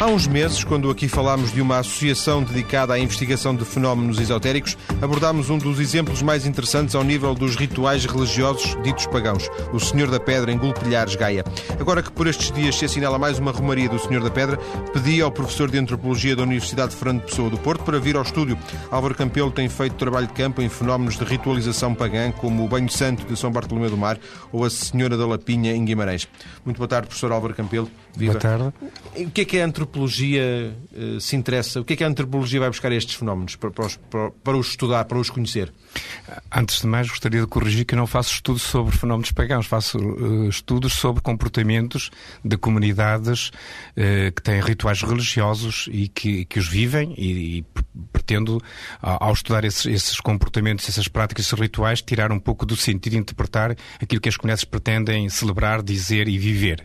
Há uns meses, quando aqui falámos de uma associação dedicada à investigação de fenómenos esotéricos, abordámos um dos exemplos mais interessantes ao nível dos rituais religiosos ditos pagãos, o Senhor da Pedra em Gulpilhares, Gaia. Agora que por estes dias se assinala mais uma romaria do Senhor da Pedra, pedi ao professor de Antropologia da Universidade de Fernando Pessoa do Porto para vir ao estúdio. Álvaro Campelo tem feito trabalho de campo em fenómenos de ritualização pagã, como o Banho Santo de São Bartolomeu do Mar ou a Senhora da Lapinha em Guimarães. Muito boa tarde, professor Álvaro Campelo. Viva. Boa tarde. O que é que a antropologia uh, se interessa? O que é que a antropologia vai buscar estes fenómenos para, para, os, para, para os estudar, para os conhecer? Antes de mais, gostaria de corrigir que eu não faço estudos sobre fenómenos pagãos, faço uh, estudos sobre comportamentos de comunidades uh, que têm rituais religiosos e que, que os vivem e, e pretendo, ao estudar esses, esses, comportamentos, essas práticas, esses rituais, tirar um pouco do sentido e interpretar aquilo que as comunidades pretendem celebrar, dizer e viver.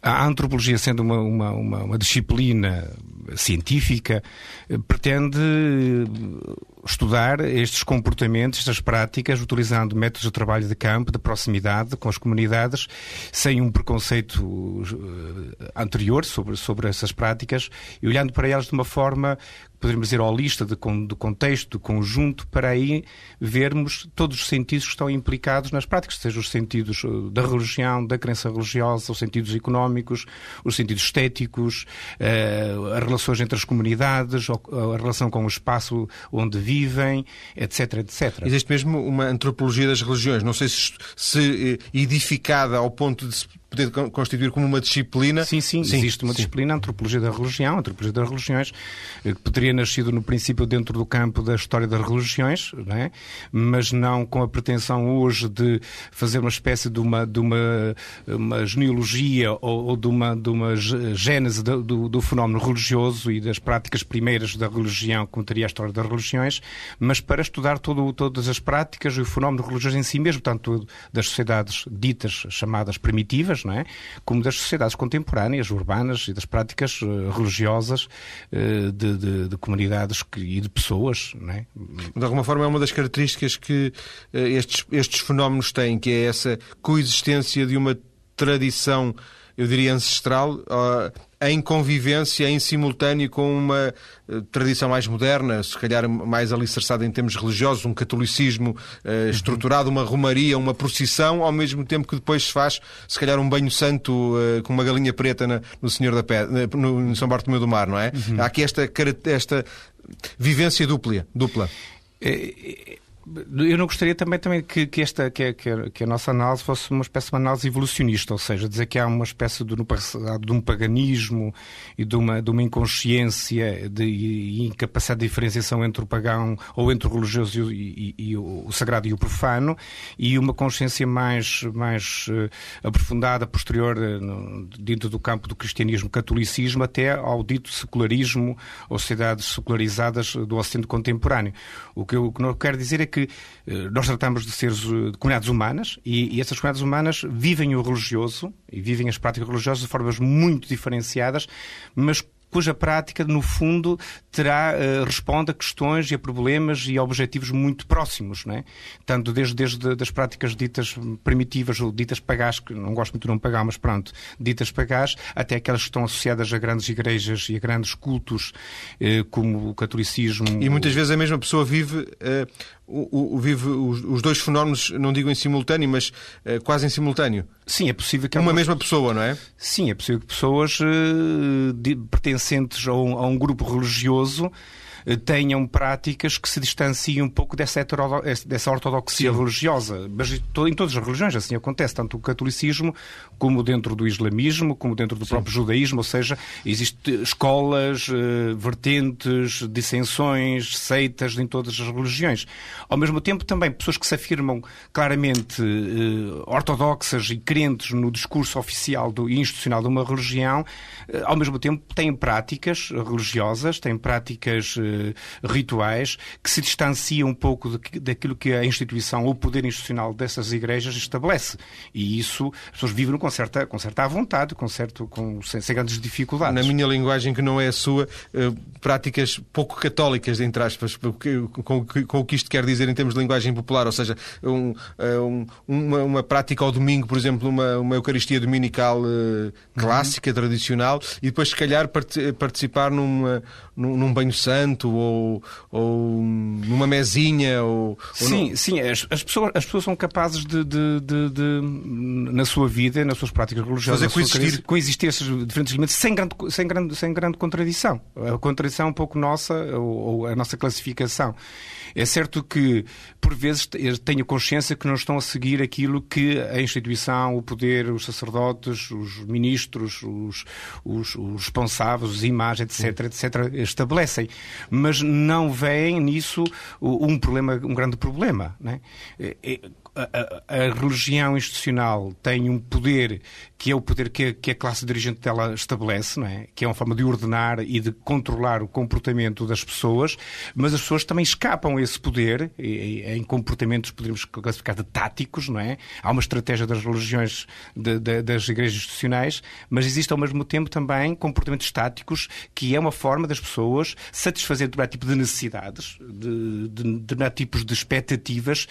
A antropologia, sendo uma, uma, uma, uma disciplina científica, eh, pretende estudar estes comportamentos, estas práticas, utilizando métodos de trabalho de campo, de proximidade com as comunidades, sem um preconceito eh, anterior sobre, sobre essas práticas e olhando para elas de uma forma poderíamos dizer, holista, de, de contexto, de conjunto, para aí vermos todos os sentidos que estão implicados nas práticas, seja os sentidos eh, da religião, da crença religiosa, os sentidos económicos, os sentidos estéticos, uh, as relações entre as comunidades, a relação com o espaço onde vivem, etc, etc. Existe mesmo uma antropologia das religiões, não sei se, se eh, edificada ao ponto de se poder constituir como uma disciplina. Sim, sim, sim existe uma sim. disciplina, a antropologia da religião, a antropologia das religiões, que poderia nascido no princípio dentro do campo da história das religiões, não é? mas não com a pretensão hoje de fazer uma espécie de uma, de uma, uma genealogia ou, ou de, uma, de uma gênese do, do, do, fenómeno religioso e das práticas primeiras da religião, como teria a história das religiões, mas para estudar todo, todas as práticas e o fenómeno religioso em si mesmo, tanto das sociedades ditas chamadas primitivas, não é? como das sociedades contemporâneas, urbanas e das práticas uh, religiosas uh, de, de, de, comunidades que, e de pessoas. Não é? De alguma forma é uma das características que uh, estes, estes fenómenos têm, que é essa coexistência de uma tradição, eu diria, ancestral, em convivência, em simultâneo com uma uh, tradição mais moderna, se calhar mais alicerçada em termos religiosos, um catolicismo uh, estruturado, uma romaria, uma procissão, ao mesmo tempo que depois se faz, se calhar, um banho santo uh, com uma galinha preta no Senhor da Pedra, no, no, São Bartolomeu do Mar, não é? Uhum. Há aqui esta, esta vivência dupla. dupla. É, é eu não gostaria também, também que, que esta, que, que, que, a nossa análise fosse uma espécie de uma análise evolucionista, ou seja, dizer que há uma espécie de, de um paganismo e de uma, de uma inconsciência de, e incapacidade de diferenciação entre o pagão ou entre o religioso e, e, e o, sagrado e o profano e uma consciência mais, mais uh, aprofundada, posterior, uh, dentro do campo do cristianismo, catolicismo, até ao dito secularismo ou sociedades secularizadas do Ocidente contemporâneo. O que eu, o que eu quero dizer é que que eh, nós tratamos de seres eh, de comunidades humanas e, e essas comunidades humanas vivem o religioso e vivem as práticas religiosas de formas muito diferenciadas, mas cuja prática, no fundo, terá, uh, responde a questões e a problemas e a objetivos muito próximos, não é? Tanto desde, desde das práticas ditas primitivas ou ditas pagás, que não gosto muito de não pagar, mas pronto, ditas pagás, até aquelas que estão associadas a grandes igrejas e a grandes cultos, uh, como o catolicismo. E muitas vezes a mesma pessoa vive uh, o, o, vive os, os, dois fenómenos, não digo em simultâneo, mas uh, quase em simultâneo. Sim, é possível que... Uma mesma pessoa, não é? Sim, é possível que pessoas uh, de, pertencentes a um, a um grupo religioso eh, tenham práticas que se distanciem um pouco dessa, heterodo... dessa ortodoxia Sim. religiosa. Mas em todas as religiões assim acontece, tanto o catolicismo como dentro do islamismo, como dentro do Sim. próprio judaísmo, ou seja, existem escolas, eh, vertentes, dissensões, seitas em todas as religiões. Ao mesmo tempo, também pessoas que se afirmam claramente eh, ortodoxas e crentes no discurso oficial do, e institucional de uma religião, ao mesmo tempo têm práticas religiosas, têm práticas rituais que se distanciam um pouco daquilo que a instituição ou o poder institucional dessas igrejas estabelece. E isso, as pessoas vivem com certa, com certa vontade, com certo, com, sem, sem grandes dificuldades. Na minha linguagem, que não é a sua, práticas pouco católicas, entre aspas, com, com o que isto quer dizer em termos de linguagem popular, ou seja, um, um, uma, uma, prática ao domingo, por exemplo, uma, uma Eucaristia dominical uh, clássica, uhum. tradicional, e depois, se calhar, participar numa, num, num banho santo ou, ou numa mesinha. Ou, sim, ou sim, as, as, pessoas, as pessoas são capazes de, de, de, de na sua vida, nas suas práticas religiosas, Fazer coexistir. coexistir esses diferentes elementos sem grande, sem, grande, sem grande contradição. A contradição é um pouco nossa, ou, ou a nossa classificação. É certo que, por vezes, tenho consciência que não estão a seguir aquilo que a instituição, o poder, os sacerdotes, os ministros, os, os, os responsáveis, os imagens, etc., etc., estabelecem. Mas não veem nisso um problema, um grande problema. Né? A, a, religião institucional tem um poder que é o poder que a, que a, classe dirigente dela estabelece, não é? que é uma forma de ordenar e de controlar o comportamento das pessoas, mas as pessoas também escapam a esse poder em comportamentos, poderíamos classificar de táticos, não é? Há uma estratégia das religiões, de, de, das igrejas institucionais, mas existe ao mesmo tempo também comportamentos táticos, que é uma forma das pessoas satisfazer determinado tipo de necessidades, de, de, de tipos de expectativas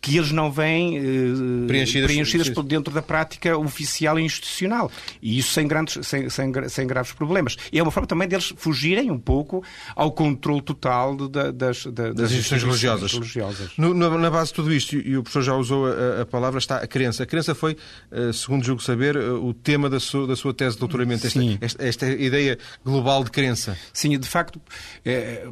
que eles não vêm uh, preenchidas, preenchidas por dentro da prática oficial e institucional. E isso sem, grandes, sem, sem, sem, graves problemas. E é uma forma também deles fugirem um pouco ao controle total de, de, das, de, das, das instituições religiosas. religiosas. No, na base de tudo isto, e o professor já usou a, a, palavra, está a crença. A crença foi, uh, segundo julgo saber, uh, o tema da sua, da sua tese de doutoramento, esta, esta, esta, ideia global de crença. Sim, de facto,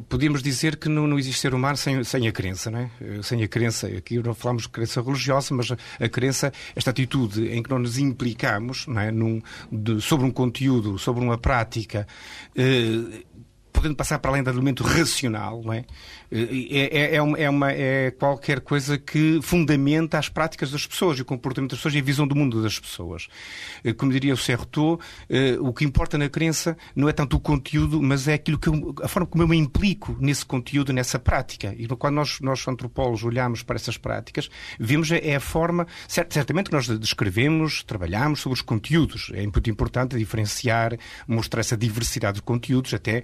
podíamos dizer que não, não existe ser humano sem, sem a crença, não é? Sem a crença. Aqui não falamos de crença religiosa, mas a crença, esta atitude em que nós nos implicamos não é, Num, de, sobre um conteúdo, sobre uma prática, eh, podendo passar para além do elemento racional, não é? É, é, é, uma, é, uma, é qualquer coisa que fundamenta as práticas das pessoas e o comportamento das pessoas e a visão do mundo das pessoas. Eh, como diria o Serretot, eh, o que importa na crença não é tanto o conteúdo, mas é aquilo que eu, a forma como eu me implico nesse conteúdo, nessa prática. E quando nós, nós antropólogos, olhamos para essas práticas, vemos é a forma, certamente que nós descrevemos, trabalhamos sobre os conteúdos. É muito importante diferenciar, mostrar essa diversidade de conteúdos, até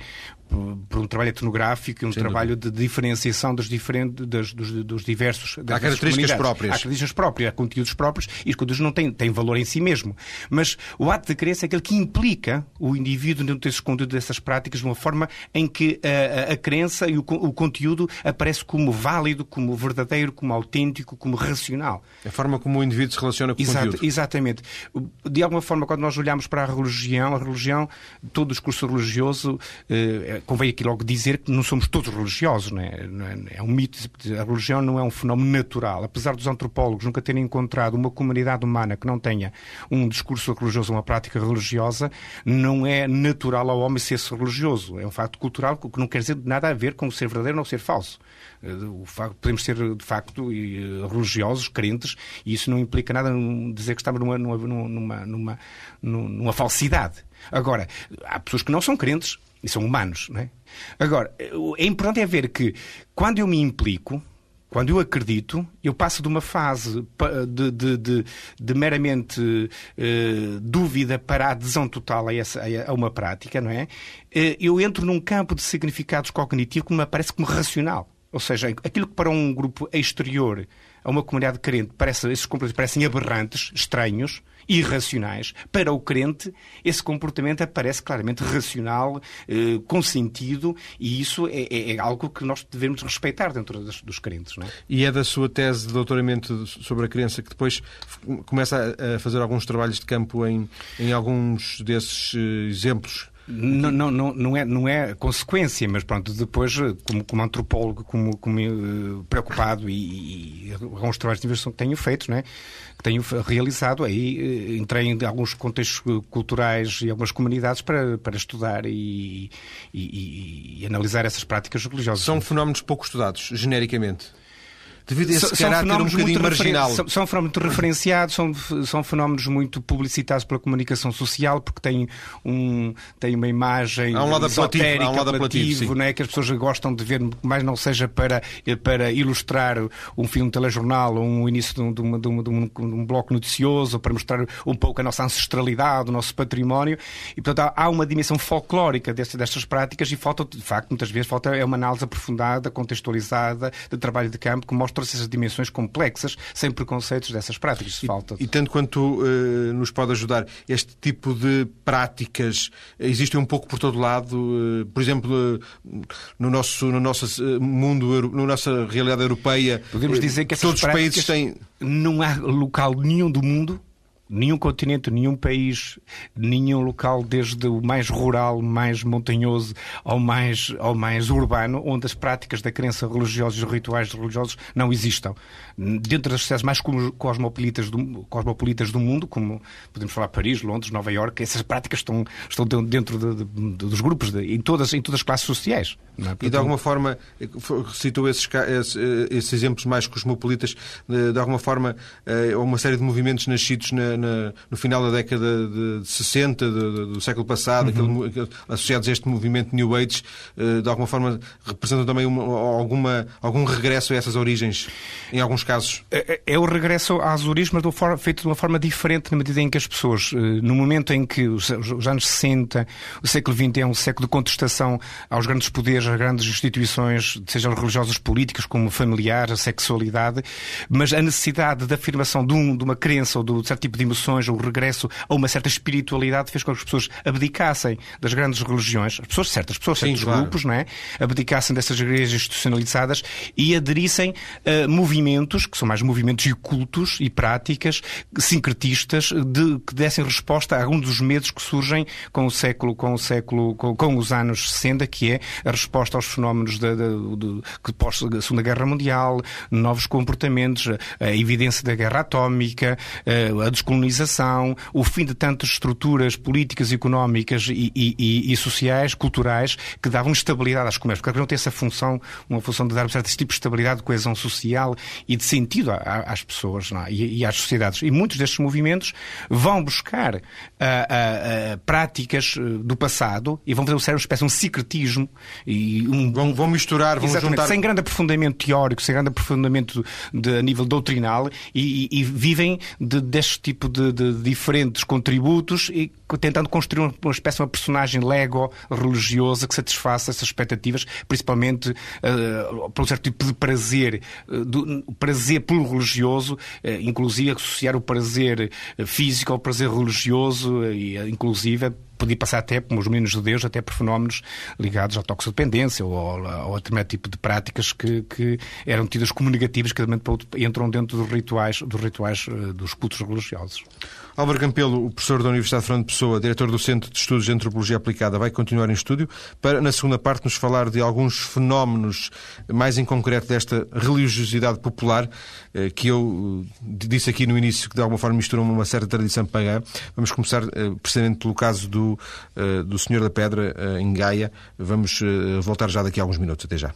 por um trabalho etnográfico e um Sem trabalho dúvida. de diferenciação dos, diferentes, dos, dos, dos diversos. Há características próprias. Há características próprias, há conteúdos próprios e os conteúdos não têm, têm valor em si mesmo. Mas o ato de crença é aquele que implica o indivíduo dentro desses conteúdos, dessas práticas, de uma forma em que a, a, a crença e o, o, conteúdo aparece como válido, como verdadeiro, como autêntico, como racional. A forma como o indivíduo se relaciona com Exato, o conteúdo. Exatamente. De alguma forma, quando nós olhamos para a religião, a religião, todo o discurso religioso eh, convém aqui logo dizer que não somos todos religiosos, não é? É? é um mito. A religião não é um fenómeno natural. Apesar dos antropólogos nunca terem encontrado uma comunidade humana que não tenha um discurso religioso, uma prática religiosa, não é natural ao homem ser religioso. É um facto cultural que não quer dizer nada a ver com ser verdadeiro ou ser falso. Eh, facto, podemos ser, de facto, eh, religiosos, crentes, e isso não implica nada dizer que estamos numa, numa, numa, numa, numa falsidade. Agora, há pessoas que não são crentes, e são humanos, não é? Agora, é importante é ver que quando eu me implico, quando eu acredito, eu passo de uma fase de, de, de, de meramente uh, dúvida para a adesão total a, essa, a, uma prática, não é? Uh, eu entro num campo de significados cognitivos que me parece como racional. Ou seja, aquilo que para um grupo exterior, a uma comunidade crente, parece, esses comportamentos parecem aberrantes, estranhos, irracionais. Para o crente, esse comportamento aparece claramente racional, eh, com sentido, e isso é, é, é, algo que nós devemos respeitar dentro dos, dos crentes. É? E é da sua tese de doutoramento sobre a crença que depois começa a fazer alguns trabalhos de campo em, em alguns desses eh, exemplos não, não, não, é, não é consequência, mas pronto, depois, como, como antropólogo, como, como uh, preocupado e, e alguns trabalhos de investigação que tenho feito, né, que tenho realizado, aí uh, entrei em alguns contextos culturais e algumas comunidades para, para estudar e, e, e analisar essas práticas religiosas. São fenómenos pouco estudados, genericamente? Devido a esse são, caráter são um bocadinho marginal. São, são fenómenos referenciados, são, são fenómenos muito publicitados pela comunicação social, porque têm, um, têm uma imagem há um lado esotérica, há um apelativo, não é? que as pessoas gostam de ver, mais não seja para, para ilustrar um filme telejornal ou um início de um, de, uma, de, uma, de, um, de um bloco noticioso, para mostrar um pouco a nossa ancestralidade, o nosso património. E, portanto, há, há uma dimensão folclórica destas, destas práticas e falta, de facto, muitas vezes, falta é uma análise aprofundada, contextualizada, de trabalho de campo, que mostra essas dimensões complexas, sem preconceitos dessas práticas. E, falta. E tanto quanto uh, nos pode ajudar este tipo de práticas, existem um pouco por todo lado, uh, por exemplo, uh, no nosso, no nosso mundo, na nossa realidade europeia, podemos dizer que todos os países têm. Não há local nenhum do mundo nenhum continente, nenhum país, nenhum local, desde o mais rural, mais montanhoso, ao mais, ao mais urbano, onde as práticas da crença religiosa e os rituais religiosos não existam. Dentro das cidades mais cosmopolitas do, cosmopolitas do mundo, como podemos falar Paris, Londres, Nova Iorque, essas práticas estão, estão dentro de, de, dos grupos, de, em, todas, em todas as classes sociais. É? E de alguma forma, citou esses, esses, esses exemplos mais cosmopolitas, de alguma forma, eh, uma série de movimentos nascidos na na, no final da década de 60 do, do século passado, uhum. aquele, associados a este movimento New Age, uh, de alguma forma representam também uma, alguma, algum regresso a essas origens, em alguns casos? É, é, é o regresso às origens, mas de forma, feito de uma forma diferente, na medida em que as pessoas, uh, no momento em que os, os, anos 60, o século XX é um século de contestação aos grandes poderes, às grandes instituições, sejam religiosas, políticas, como familiar, a sexualidade, mas a necessidade de afirmação de, um, de uma crença ou de um certo tipo de emoções, o regresso a uma certa espiritualidade fez com que as pessoas abdicassem das grandes religiões, as pessoas certas, pessoas, Sim, certos claro. grupos, não é? Abdicassem dessas igrejas institucionalizadas e aderissem a movimentos, que são mais movimentos e cultos e práticas sincretistas, de, que dessem resposta a alguns dos medos que surgem com o século, com o século, com, com os anos 60, que é a resposta aos fenómenos da, da, de, que pós a Segunda Guerra Mundial, novos comportamentos, a evidência da guerra atómica, a descolonização colonização, o fim de tantas estruturas políticas, económicas e, e, e sociais, culturais, que davam estabilidade às comércios. Porque não tem essa função, uma função de dar um certo tipo de estabilidade, de coesão social e de sentido às pessoas é? e, e, às sociedades. E muitos destes movimentos vão buscar uh, uh, uh, práticas do passado e vão fazer uma espécie de um secretismo. E um, vão, vão misturar, vão juntar... Sem grande aprofundamento teórico, sem grande aprofundamento de, a nível doutrinal e, e vivem de, deste tipo de, de diferentes contributos e tentando construir uma espécie de uma personagem Lego religiosa que satisfaça essas expectativas, principalmente uh, por um certo tipo de prazer, uh, do, prazer pelo religioso, uh, inclusive associar o prazer físico ao prazer religioso, e inclusive podia passar até, como os meninos de Deus, até por fenómenos ligados à toxodependência ou ao, ao determinado tipo de práticas que, que eram tidas como negativas, que entram dentro dos rituais, dos rituais dos cultos religiosos. Álvaro Campelo, professor da Universidade de Fernando Pessoa, diretor do Centro de Estudos de Antropologia Aplicada, vai continuar em estúdio para, na segunda parte, nos falar de alguns fenómenos, mais em concreto desta religiosidade popular, eh, que eu eh, disse aqui no início que de alguma forma misturam uma certa tradição pagã. Vamos começar eh, precisamente pelo caso do, do Senhor da Pedra, em Gaia. Vamos voltar já daqui a alguns minutos. Até já.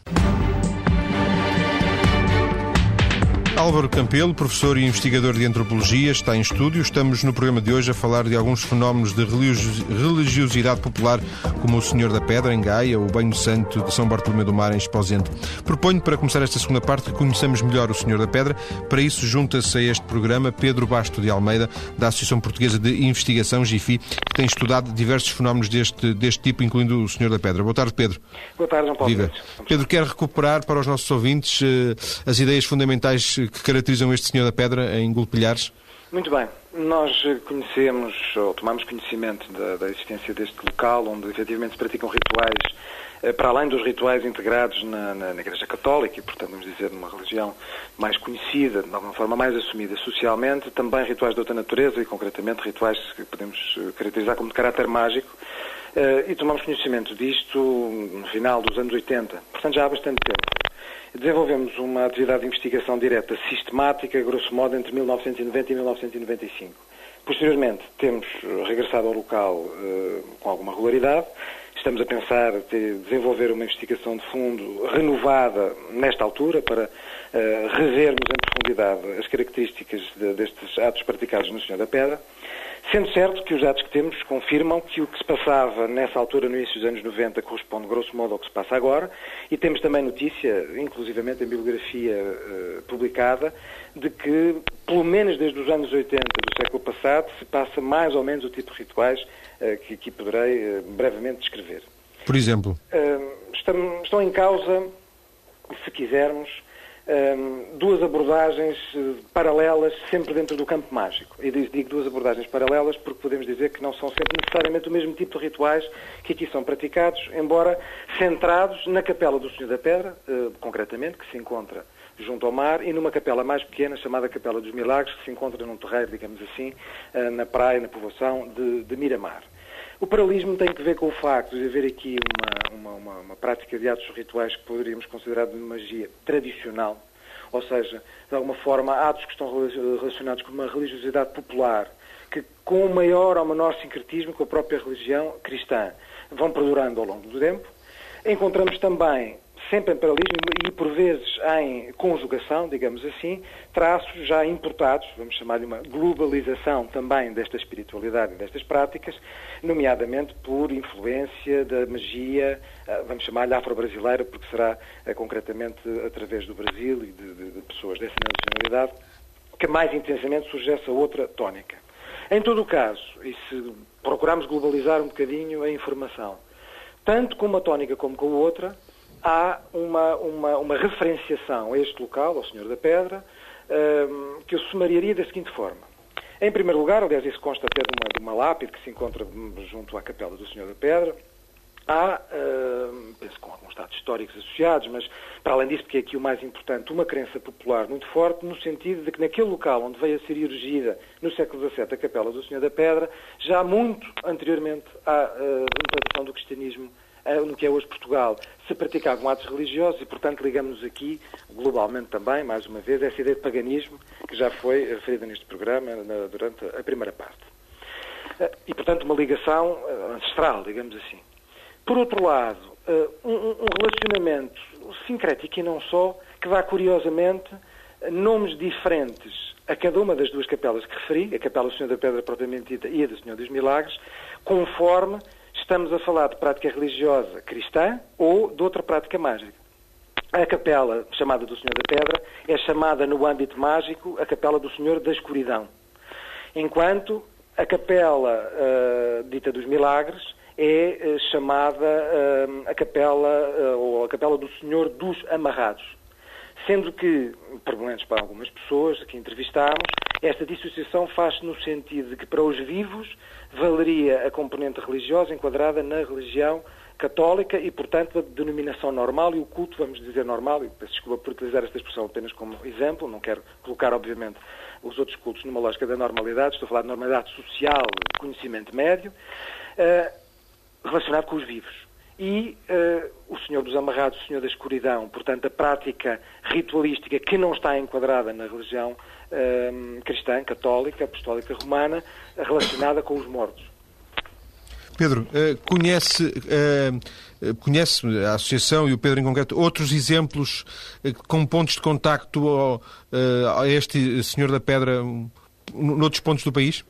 Álvaro Campelo, professor e investigador de antropologia, está em estúdio. Estamos no programa de hoje a falar de alguns fenómenos de religiosidade popular, como o Senhor da Pedra, em Gaia, o Banho Santo de São Bartolomeu do Mar, em Esposente. Proponho, para começar esta segunda parte, que conheçamos melhor o Senhor da Pedra. Para isso, junta-se a este programa Pedro Basto de Almeida, da Associação Portuguesa de Investigação, GIFI, que tem estudado diversos fenómenos deste, deste tipo, incluindo o Senhor da Pedra. Boa tarde, Pedro. Boa tarde, João Paulo. Viva. Pedro, quer recuperar para os nossos ouvintes eh, as ideias fundamentais que caracterizam este Senhor da Pedra em Gulpilhares? Muito bem. Nós conhecemos, ou tomamos conhecimento da, da, existência deste local, onde efetivamente se praticam rituais, eh, para além dos rituais integrados na, na, na, Igreja Católica, e portanto, vamos dizer, numa religião mais conhecida, de alguma forma mais assumida socialmente, também rituais de outra natureza, e concretamente rituais que podemos eh, caracterizar como de caráter mágico, eh, e tomamos conhecimento disto no final dos anos 80, portanto já há bastante tempo. Desenvolvemos uma atividade de investigação direta sistemática, grosso modo, entre 1990 e 1995. Posteriormente, temos regressado ao local uh, com alguma regularidade. Estamos a pensar de desenvolver uma investigação de fundo renovada nesta altura para uh, revermos em profundidade as características de, destes atos praticados no Senhor da Pedra. Sendo certo que os dados que temos confirmam que o que se passava nessa altura, no início dos anos 90, corresponde grosso modo ao que se passa agora, e temos também notícia, inclusivamente em bibliografia uh, publicada, de que, pelo menos desde os anos 80 do século passado, se passa mais ou menos o tipo de rituais uh, que aqui poderei brevemente descrever. Por exemplo? Estão em causa, se quisermos, duas abordagens eh, paralelas sempre dentro do campo mágico. E digo duas abordagens paralelas porque podemos dizer que não são sempre necessariamente o mesmo tipo de rituais que aqui são praticados, embora centrados na Capela do Senhor da Pedra, eh, concretamente, que se encontra junto ao mar, e numa capela mais pequena, chamada Capela dos Milagres, que se encontra num terreiro, digamos assim, eh, na praia, na povoação de, de Miramar. O paralelismo tem que ver com o facto de haver aqui uma, uma, uma, uma prática de atos rituais que poderíamos considerar de magia tradicional, ou seja, de alguma forma, atos que estão relacionados com uma religiosidade popular, que com o maior ou menor sincretismo com a própria religião cristã vão perdurando ao longo do tempo. Encontramos também sempre em paralelismo e por vezes em conjugação, digamos assim, traços já importados, vamos chamar-lhe uma globalização também desta espiritualidade e destas práticas, nomeadamente por influência da magia, eh, vamos chamar-lhe afro-brasileira, porque será eh, concretamente através do Brasil e de, de, de pessoas dessa nacionalidade que mais intensamente surge essa outra tónica. Em todo o caso, e se procurarmos globalizar um bocadinho a informação, tanto com uma tónica como com outra, há uma, uma, uma referenciação a este local, ao Senhor da Pedra, um, que eu sumariaria da seguinte forma. Em primeiro lugar, aliás, isso consta até de uma, de uma lápide que se encontra junto à capela do Senhor da Pedra, há, uh, penso com alguns dados históricos associados, mas para além disso, porque é aqui o mais importante, uma crença popular muito forte, no sentido de que naquele local onde veio a ser erigida no século XVII a capela do Senhor da Pedra, já muito anteriormente à uh, implantação do cristianismo no que é hoje Portugal, se praticavam atos religiosos e, portanto, ligamos aqui, globalmente também, mais uma vez, essa ideia de paganismo que já foi referida neste programa na, durante a primeira parte. Eh, e, portanto, uma ligação eh, ancestral, digamos assim. Por outro lado, eh, um, um relacionamento sincrético e não só, que dá curiosamente nomes diferentes a cada uma das duas capelas que referi, a Capela do Senhor da Pedra propriamente dita e a do Senhor dos Milagres, conforme estamos a falar de prática religiosa cristã ou de outra prática mágica. A capela chamada do Senhor da Pedra é chamada no âmbito mágico a capela do Senhor da Escuridão, enquanto a capela uh, dita dos Milagres é uh, chamada uh, a capela ou a capela do Senhor dos Amarrados, sendo que, por menos para algumas pessoas que entrevistámos, esta dissociação faz-se no sentido de que para os vivos valeria a componente religiosa enquadrada na religião católica e, portanto, a denominação normal e o culto, vamos dizer normal, e peço desculpa por utilizar esta expressão apenas como exemplo, não quero colocar, obviamente, os outros cultos numa lógica da normalidade, estou a falar de normalidade social, conhecimento médio, uh, relacionado com os vivos. E uh, o Senhor dos Amarrados, o Senhor da Escuridão, portanto, a prática ritualística que não está enquadrada na religião uh, cristã, católica, apostólica romana, relacionada com os mortos. Pedro, uh, conhece, uh, conhece a Associação e o Pedro em concreto outros exemplos com pontos de contacto ao, a este Senhor da Pedra noutros pontos do país?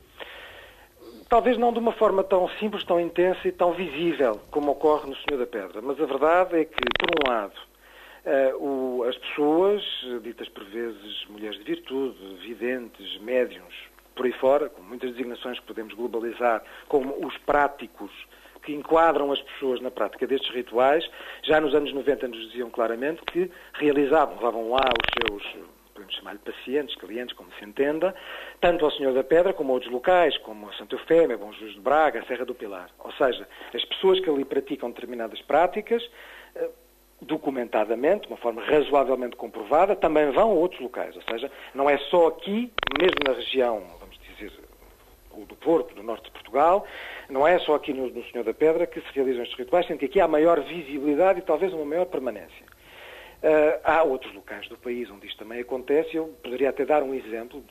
Talvez não de uma forma tão simples, tão intensa e tão visível como ocorre no Senhor da Pedra, mas a verdade é que, por um lado, Uh, o, as pessoas, ditas por vezes mulheres de virtude, videntes, médiums, por aí fora, com muitas designações que podemos globalizar, como os práticos que enquadram as pessoas na prática destes rituais, já nos anos 90 nos diziam claramente que realizavam, levavam lá os seus, podemos chamar-lhe pacientes, clientes, como se entenda, tanto ao Senhor da Pedra como a outros locais, como a Santa Eufémia, Bom Jesus de Braga, Serra do Pilar. Ou seja, as pessoas que ali praticam determinadas práticas eh, documentadamente, de uma forma razoavelmente comprovada, também vão a outros locais. Ou seja, não é só aqui, mesmo na região, vamos dizer, do Porto, do norte de Portugal, não é só aqui no, no Senhor da Pedra que se realizam estes rituais, sendo que aqui há maior visibilidade e talvez uma maior permanência. Uh, há outros locais do país onde isto também acontece. Eu poderia até dar um exemplo,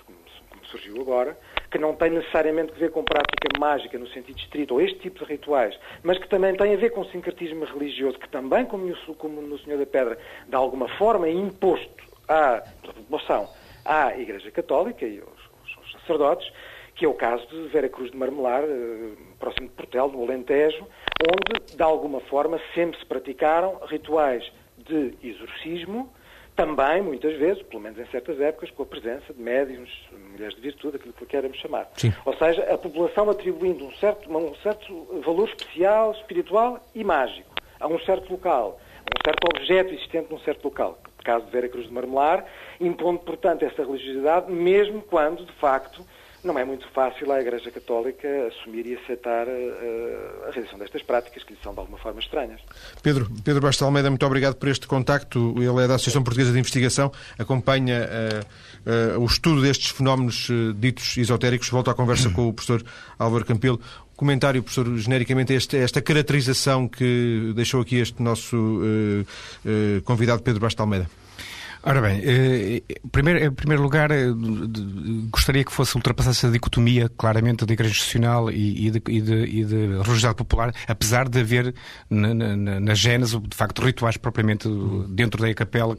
surgiu agora, que não tem necessariamente a ver com prática mágica no sentido estrito, ou este tipo de rituais, mas que também tem a ver com sincretismo religioso, que também, como no, Senhor da Pedra, de alguma forma é imposto à população, à Igreja Católica e aos, aos sacerdotes, que é o caso de Vera Cruz de Marmelar, eh, próximo de Portel, no Alentejo, onde, de alguma forma, sempre se praticaram rituais de exorcismo, também, muitas vezes, pelo menos em certas épocas, com a presença de médiums, mulheres de virtude, aquilo que queremos chamar. Sim. Ou seja, a população atribuindo um certo, um certo valor especial, espiritual e mágico a um certo local, a um certo objeto existente num certo local. Caso de Vera Cruz de Marmelar, impondo, portanto, essa religiosidade, mesmo quando, de facto, não é muito fácil à Igreja Católica assumir e aceitar uh, a realização destas práticas que lhe são de alguma forma estranhas. Pedro, Pedro Bastos Almeida, muito obrigado por este contacto. Ele é da Associação Portuguesa de Investigação, acompanha uh, uh, o estudo destes fenómenos ditos esotéricos. Volto à conversa com o professor Álvaro Campelo. Comentário, professor, genericamente, esta, esta caracterização que deixou aqui este nosso convidado Pedro Bastos Almeida. Ora bem, eh, primeiro, em primeiro lugar, eh, gostaria que fosse ultrapassar essa dicotomia, claramente, da Igreja Institucional e, e, de, e, de, e de religiosidade popular, apesar de haver na, na, na Gênese, de facto, rituais propriamente dentro da capela,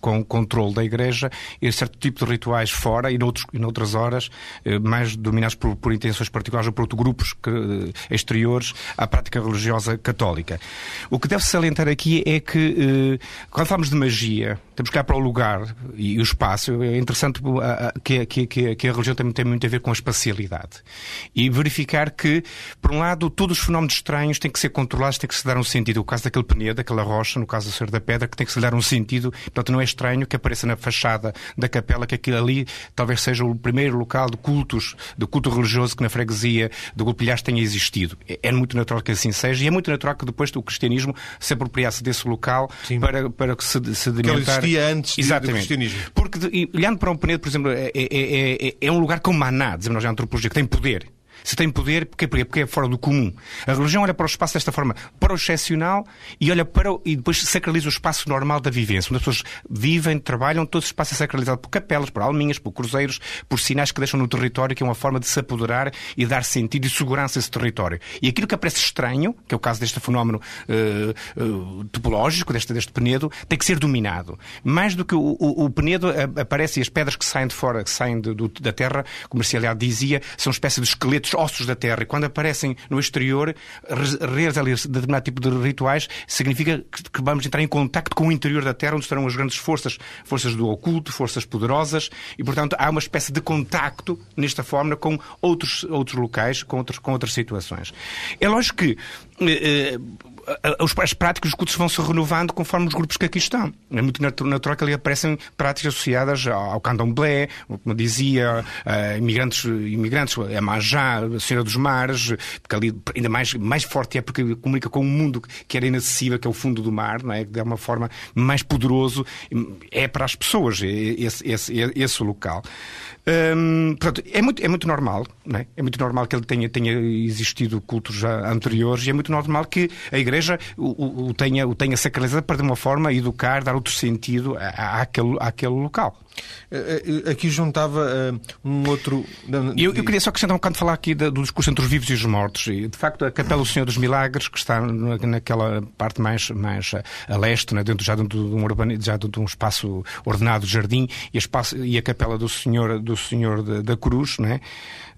com controle da Igreja, e certo tipo de rituais fora e, noutros, noutras horas, eh, mais dominados por, por intenções particulares ou por outros grupos que, exteriores à prática religiosa católica. O que deve salientar aqui é que, quando falamos de magia, temos que ir para o lugar e o espaço. É interessante que, que, que, que a religião também tem muito a ver com a espacialidade. E verificar que, por um lado, todos os fenómenos estranhos têm que ser controlados, têm que se dar um sentido. O caso daquele penedo, daquela rocha, no caso do Senhor da Pedra, que tem que se dar um sentido. Portanto, não é estranho que apareça na fachada da capela que aquilo ali talvez seja o primeiro local de cultos, de culto religioso que na freguesia do Golpilhas tenha existido. É, é muito natural que assim seja e é muito natural que depois o cristianismo se apropriasse desse local Sim. para, para se sedimentar existia antes Exatamente. do cristianismo. Porque, olhando para um Penedo, por exemplo, é, é, é, é um lugar como Maná, dizemos nós, a antropologia, que tem poder se tem poder, porque, porque é fora do comum. A religião olha para o espaço desta forma, para o excepcional e olha para o, e depois sacraliza o espaço normal da vivência, onde as pessoas vivem, trabalham, todo esse espaço é sacralizado por capelas, por alminhas, por cruzeiros, por sinais que deixam no território, que é uma forma de se apoderar e dar sentido e segurança a esse território. E aquilo que aparece estranho, que é o caso deste fenómeno uh, uh, topológico, deste, deste penedo, tem que ser dominado. Mais do que o, o, o penedo aparece e as pedras que saem de fora, que saem de, do, da terra, como a dizia, são espécie de esqueletos ossos da terra. E quando aparecem no exterior, realizar determinado tipo de rituais significa que vamos entrar em contacto com o interior da terra, onde estarão as grandes forças, forças do oculto, forças poderosas, e portanto há uma espécie de contacto nesta forma com outros, outros locais, com, outros, com outras situações. É lógico que eh, eh as práticas, os cultos vão se renovando conforme os grupos que aqui estão. É muito natural que ali aparecem práticas associadas ao candomblé, como dizia, imigrantes, imigrantes, a Manjá, a Senhora dos Mares, porque ali ainda mais, mais forte é porque comunica com um mundo que era inacessível, que é o fundo do mar, não é? de uma forma mais poderoso, é para as pessoas esse, esse, esse local. Hum, portanto, é muito, é muito normal, é? é? muito normal que ele tenha, tenha existido cultos anteriores e é muito normal que a Igreja o, o, tenha, o tenha sacralizado para, de uma forma, educar, dar outro sentido à, àquele, àquele local. Eh, eh, aqui juntava uh, um outro. Eu, eu, queria só acrescentar um bocado de falar aqui do discurso entre os vivos e os mortos. E, de facto, a Capela do Senhor dos Milagres, que está naquela parte mais, mais a leste, né, dentro já de um, urbano, já de um espaço ordenado de jardim, e a, espaço, e a Capela do Senhor, do Senhor da, da Cruz, né,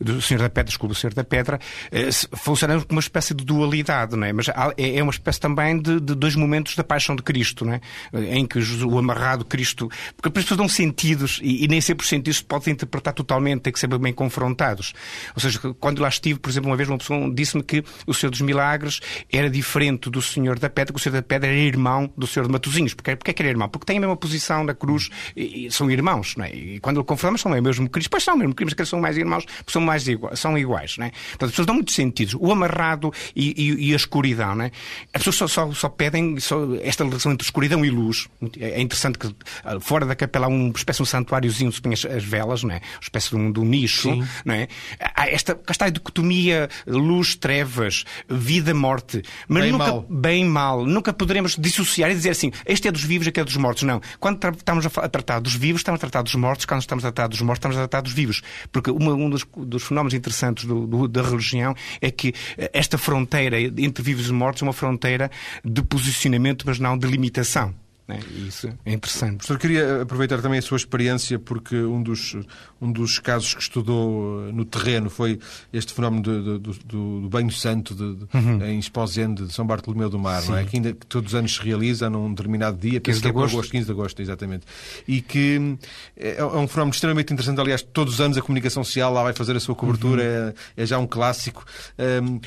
do Senhor da Pedra, desculpa, do Senhor da Pedra, eh, funciona como uma espécie de dualidade, não é? Mas é, é uma espécie também de, de dois momentos da paixão de Cristo, não é? Em que o amarrado Cristo. Porque as pessoas dão sentidos e, e nem sempre os sentidos se podem interpretar totalmente, têm que ser bem confrontados. Ou seja, quando lá estive, por exemplo, uma vez uma pessoa disse-me que o Senhor dos Milagres era diferente do Senhor da Pedra, que o Senhor da Pedra era irmão do Senhor de Matozinhos. Porquê, porquê é que era irmão? Porque tem a mesma posição na cruz e, e são irmãos, não é? E quando ele confrontamos são o mesmo Cristo. Pois são o mesmo Cristo, mas são mais irmãos, são mais iguais, são iguais, não é? Portanto, as pessoas dão muitos sentidos. O amarrado e, e, e a escuridão, não é? As pessoas só, só, só pedem só esta relação entre escuridão e luz. É interessante que ah, fora da capela há uma espécie um santuáriozinho, se põe as, as, velas, não é? Uma espécie de um, de um nicho, Sim. não é? Há esta, cá está a dicotomia luz, trevas, vida, morte. Mas bem nunca, mal. bem mal. Nunca poderemos dissociar e dizer assim, este é dos vivos, este é dos mortos. Não. Quando estamos a, a, tratar dos vivos, estamos a tratar dos mortos. Quando estamos a tratar dos mortos, estamos a tratar dos vivos. Porque uma, um dos, dos, fenómenos interessantes do, do, da religião é que eh, esta fronteira entre vivos e mortos é uma fronteira de posicionamento, mas não de limitação. Né? Isso é interessante. Professor, queria aproveitar também a sua experiência, porque um dos, um dos casos que estudou eh, no terreno foi este fenómeno do, do, do, do banho santo de, de, uhum. em Esposende de São Bartolomeu do Mar, não é? que, ainda, que todos os anos se realiza num determinado dia, 15 de é agosto. agosto, 15 de agosto, exatamente. E que é, é um fenómeno extremamente interessante. Aliás, todos os anos a comunicação social lá vai fazer a sua cobertura, uhum. é, é, já um clássico. Um,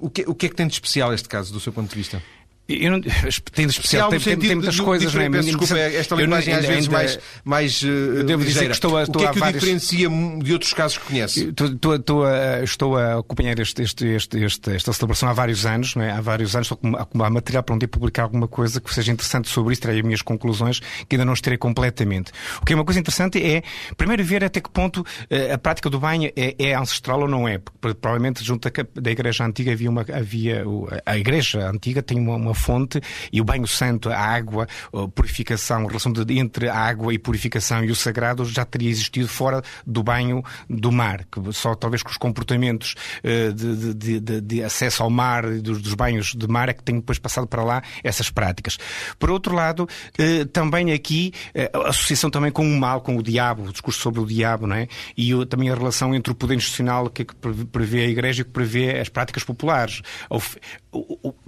o, que, o que é que tem de especial este caso, do seu ponto de vista? Eu não, tem de especial, tem, tem, tem, muitas coisas, não é? Desculpa, esta linguagem às vezes mais, mais uh, devo dizer que estou a, estou o que é que várias... o diferencia de outros casos que conhece? Estou, estou, estou, a, estou a acompanhar este, este, este, esta celebração há vários anos, não é? Há vários anos, estou a acumular material para um dia publicar alguma coisa que seja interessante sobre isso, as minhas conclusões que ainda não estarei completamente. O que é uma coisa interessante é, primeiro, ver até que ponto uh, a prática do banho é, é, ancestral ou não é. Porque, provavelmente, junto da Igreja Antiga havia uma. Havia, a Igreja Antiga tem uma, uma fonte e o banho santo, a água, a purificação, a relação de, entre a água e purificação e o sagrado já teria existido fora do banho do mar, que só talvez com os comportamentos uh, de, de, de, de, acesso ao mar, dos, dos, banhos de mar, é que tem depois passado para lá essas práticas. Por outro lado, uh, também aqui uh, a associação também com o mal, com o diabo, o discurso sobre o diabo, não é? E também a relação entre o poder institucional que, que prevê a Igreja e que prevê as práticas populares.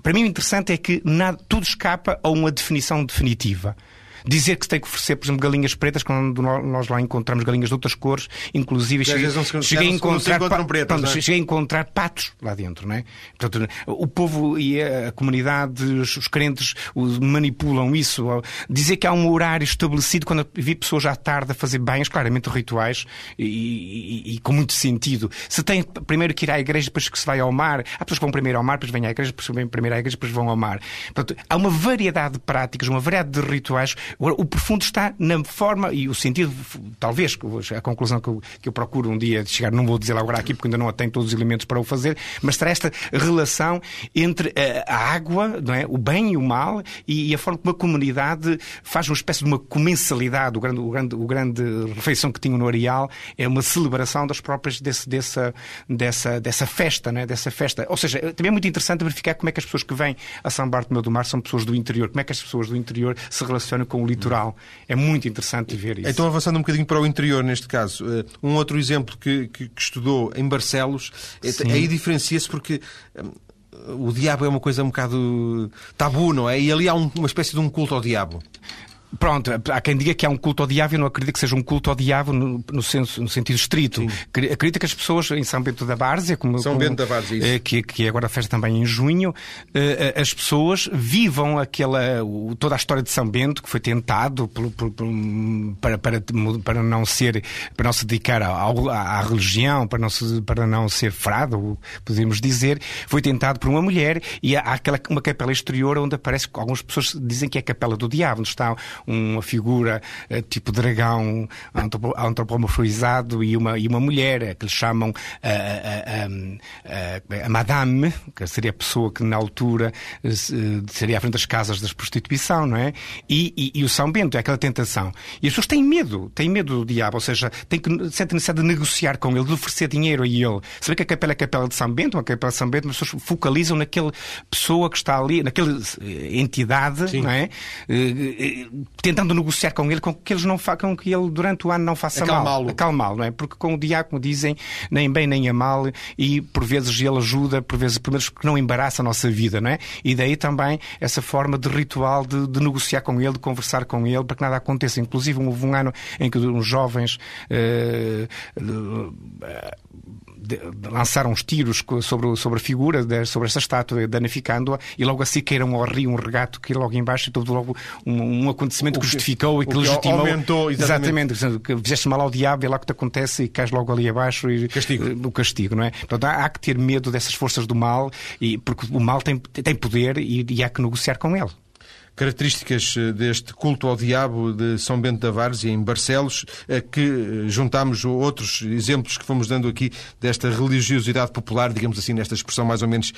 Para mim o interessante é que nada, tudo escapa a uma definição definitiva. Dizer que se tem que oferecer, por exemplo, galinhas pretas, quando nós lá encontramos galinhas de outras cores, inclusive cheguei, se, cheguei, a encontrar, pretas, pronto, é? cheguei a encontrar patos lá dentro, não é? Portanto, o povo e a comunidade, os crentes manipulam isso. Dizer que há um horário estabelecido, quando vi pessoas à tarde a fazer banhos, claramente rituais e, e, e, com muito sentido. Se tem primeiro que ir à igreja, depois que se vai ao mar, há pessoas que vão primeiro ao mar, depois vêm à igreja, depois vêm primeiro à igreja, depois vão ao mar. Portanto, há uma variedade de práticas, uma variedade de rituais o profundo está na forma e o sentido, talvez, a conclusão que eu, que eu procuro um dia chegar, não vou dizer agora aqui porque ainda não tenho todos os elementos para o fazer, mas será esta relação entre a, a água, não é? o bem e o mal e, e, a forma como a comunidade faz uma espécie de uma comensalidade. O grande, o grande, o grande refeição que tinham no Areal é uma celebração das próprias desse, dessa, dessa, dessa festa, é? dessa festa. Ou seja, também é muito interessante verificar como é que as pessoas que vêm a São Bartolomeu do Mar são pessoas do interior, como é que as pessoas do interior se relacionam com o litoral é muito interessante ver isso. Então, avançando um bocadinho para o interior, neste caso, eh, um outro exemplo que, que, que estudou em Barcelos, eh, Sim. aí diferencia-se porque eh, o diabo é uma coisa um bocado tabu, não é? E ali há um, uma espécie de um culto ao diabo. Pronto, há quem diga que há um culto ao diabo, eu não acredito que seja um culto ao diabo no, no, senso, no sentido estrito. Sim. Acredito que as pessoas em São Bento da Várzea, como, São como, Bento da Várzea, eh, que, que agora festa também em junho, eh, as pessoas vivam aquela, toda a história de São Bento que foi tentado por, por, por, para, para, para não ser, para não se dedicar ao, à, religião, para não, se, para não ser frado, podemos dizer, foi tentado por uma mulher e há aquela, uma capela exterior onde aparece, algumas pessoas dizem que é a capela do diabo, onde está uma figura uh, tipo dragão antropomorfizado e uma, e uma mulher eh, que lhe chamam a, a, Madame, que seria a pessoa que na altura seria à frente das casas da prostituição, não é? E, e, e, o São Bento é aquela tentação. E as pessoas têm medo, têm medo do diabo, ou seja, têm que, sentem necessidade de negociar com ele, de oferecer dinheiro a ele. Saber que a capela é a capela de São Bento, uma capela de São Bento, mas as pessoas focalizam naquela pessoa que está ali, naquela entidade, Sim. não é? Tentando negociar com ele com que eles não com que ele durante o ano não faça mal. Acalmá-lo, não é? Porque com o diácono dizem nem bem nem a mal e por vezes ele ajuda, por vezes primeiros que não embaraça a nossa vida, não é? E daí também essa forma de ritual de, de negociar com ele, de conversar com ele para que nada aconteça. Inclusive houve um ano em que uns jovens uh, uh, lançaram uns tiros sobre, sobre a figura, de, sobre essa estátua, danificando-a, e logo assim queiram ao rio um regato que logo embaixo, e todo logo um, um acontecimento que, que, justificou e que, que legitimou. Aumentou, exatamente. exatamente que fizeste mal ao diabo, é lá que te acontece e cais logo ali abaixo e castigo. o castigo, não é? Portanto, há, há, que ter medo dessas forças do mal, e, porque o mal tem, tem poder e, e há que negociar com ele. Características deste culto ao diabo de São Bento da Várzea, em Barcelos, que juntamos outros exemplos que fomos dando aqui desta religiosidade popular, digamos assim, nesta expressão mais ou menos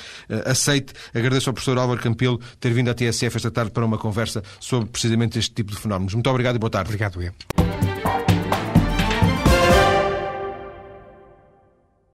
aceite. Agradeço ao professor Álvaro Campelo ter vindo à TSF esta tarde para uma conversa sobre precisamente este tipo de fenómenos. Muito obrigado e boa tarde. Obrigado, eu.